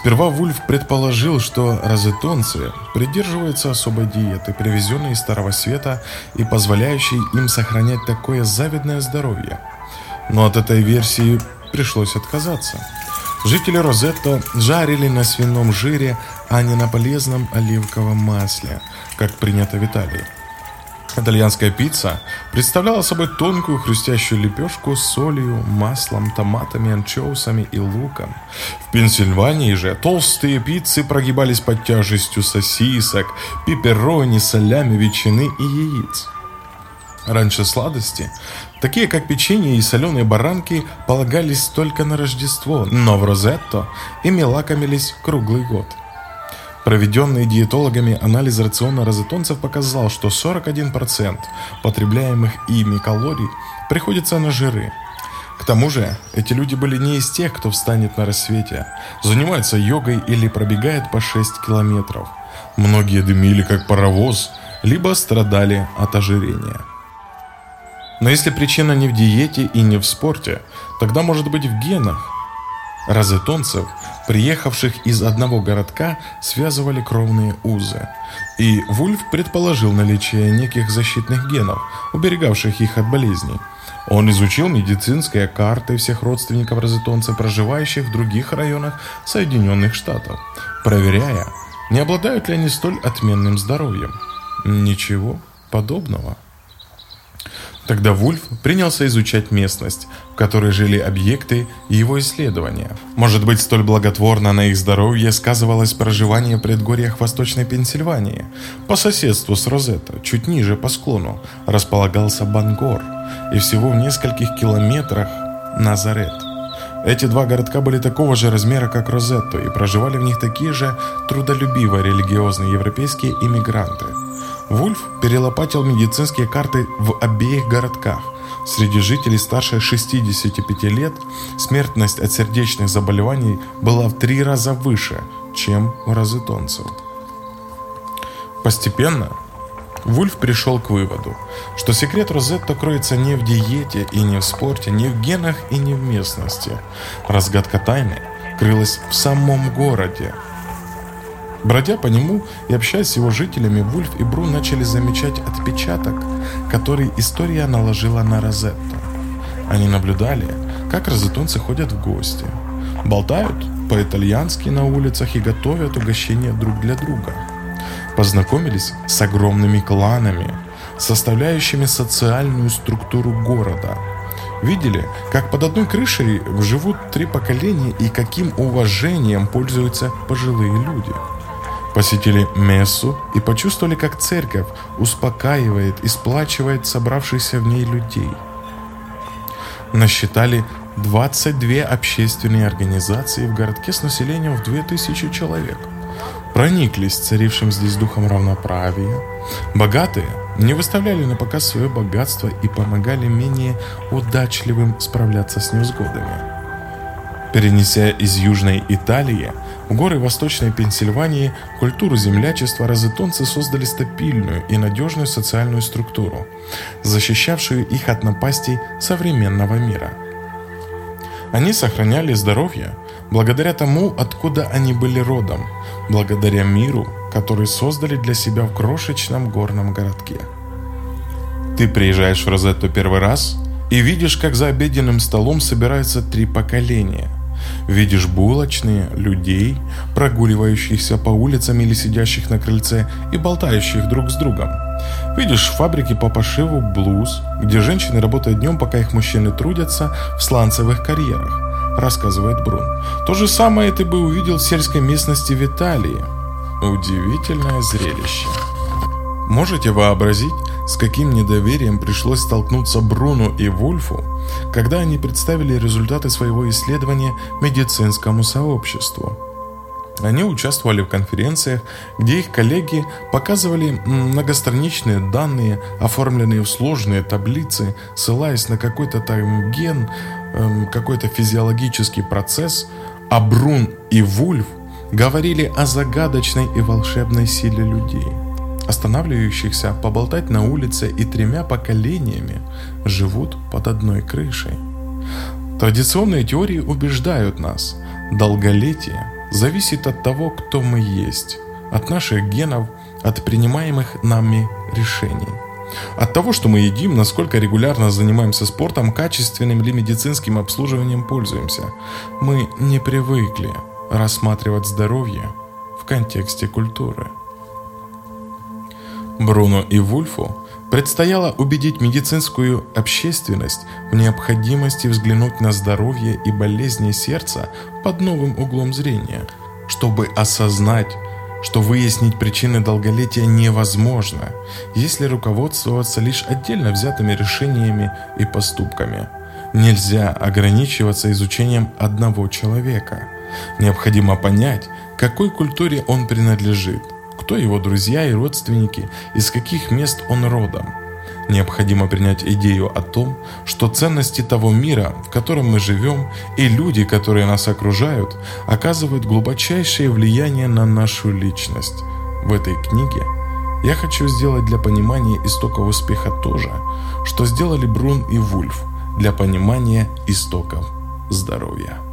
Сперва Вульф предположил, что розетонцы придерживаются особой диеты, привезенной из Старого Света и позволяющей им сохранять такое завидное здоровье. Но от этой версии пришлось отказаться. Жители Розетто жарили на свином жире, а не на полезном оливковом масле, как принято в Италии. Итальянская пицца представляла собой тонкую хрустящую лепешку с солью, маслом, томатами, анчоусами и луком. В Пенсильвании же толстые пиццы прогибались под тяжестью сосисок, пепперони, солями, ветчины и яиц. Раньше сладости, такие как печенье и соленые баранки, полагались только на Рождество, но в Розетто ими лакомились круглый год – Проведенный диетологами анализ рациона розетонцев показал, что 41% потребляемых ими калорий приходится на жиры. К тому же, эти люди были не из тех, кто встанет на рассвете, занимается йогой или пробегает по 6 километров. Многие дымили как паровоз, либо страдали от ожирения. Но если причина не в диете и не в спорте, тогда может быть в генах. Розетонцев приехавших из одного городка, связывали кровные узы. И Вульф предположил наличие неких защитных генов, уберегавших их от болезней. Он изучил медицинские карты всех родственников розетонцев, проживающих в других районах Соединенных Штатов, проверяя, не обладают ли они столь отменным здоровьем. Ничего подобного. Тогда Вульф принялся изучать местность, в которой жили объекты его исследования. Может быть, столь благотворно на их здоровье сказывалось проживание в предгорьях Восточной Пенсильвании. По соседству с Розетто, чуть ниже по склону, располагался Бангор, и всего в нескольких километрах Назарет. Эти два городка были такого же размера, как Розетто, и проживали в них такие же трудолюбивые религиозные европейские иммигранты – Вульф перелопатил медицинские карты в обеих городках. Среди жителей старше 65 лет смертность от сердечных заболеваний была в три раза выше, чем у розетонцев. Постепенно Вульф пришел к выводу, что секрет Розетто кроется не в диете и не в спорте, не в генах и не в местности. Разгадка тайны крылась в самом городе – Бродя по нему и общаясь с его жителями, Вульф и Бру начали замечать отпечаток, который история наложила на Розетту. Они наблюдали, как розетонцы ходят в гости, болтают по-итальянски на улицах и готовят угощения друг для друга. Познакомились с огромными кланами, составляющими социальную структуру города. Видели, как под одной крышей живут три поколения и каким уважением пользуются пожилые люди – посетили мессу и почувствовали, как церковь успокаивает и сплачивает собравшихся в ней людей. Насчитали 22 общественные организации в городке с населением в 2000 человек. Прониклись царившим здесь духом равноправия. Богатые не выставляли на показ свое богатство и помогали менее удачливым справляться с невзгодами. Перенеся из Южной Италии – в горы Восточной Пенсильвании культуру землячества розетонцы создали стабильную и надежную социальную структуру, защищавшую их от напастей современного мира. Они сохраняли здоровье благодаря тому, откуда они были родом, благодаря миру, который создали для себя в крошечном горном городке. Ты приезжаешь в Розетту первый раз и видишь, как за обеденным столом собираются три поколения – Видишь булочные, людей, прогуливающихся по улицам или сидящих на крыльце и болтающих друг с другом. Видишь фабрики по пошиву блуз, где женщины работают днем, пока их мужчины трудятся в сланцевых карьерах, рассказывает Брун. То же самое ты бы увидел в сельской местности в Италии. Удивительное зрелище. Можете вообразить, с каким недоверием пришлось столкнуться Бруну и Вульфу, когда они представили результаты своего исследования медицинскому сообществу. Они участвовали в конференциях, где их коллеги показывали многостраничные данные, оформленные в сложные таблицы, ссылаясь на какой-то там ген, эм, какой-то физиологический процесс, а Брун и Вульф говорили о загадочной и волшебной силе людей – останавливающихся поболтать на улице и тремя поколениями живут под одной крышей. Традиционные теории убеждают нас, долголетие зависит от того, кто мы есть, от наших генов, от принимаемых нами решений. От того, что мы едим, насколько регулярно занимаемся спортом, качественным или медицинским обслуживанием пользуемся. Мы не привыкли рассматривать здоровье в контексте культуры. Бруно и Вульфу предстояло убедить медицинскую общественность в необходимости взглянуть на здоровье и болезни сердца под новым углом зрения, чтобы осознать, что выяснить причины долголетия невозможно, если руководствоваться лишь отдельно взятыми решениями и поступками. Нельзя ограничиваться изучением одного человека. Необходимо понять, какой культуре он принадлежит – кто его друзья и родственники, из каких мест он родом. Необходимо принять идею о том, что ценности того мира, в котором мы живем, и люди, которые нас окружают, оказывают глубочайшее влияние на нашу личность. В этой книге я хочу сделать для понимания истоков успеха то же, что сделали Брун и Вульф для понимания истоков здоровья.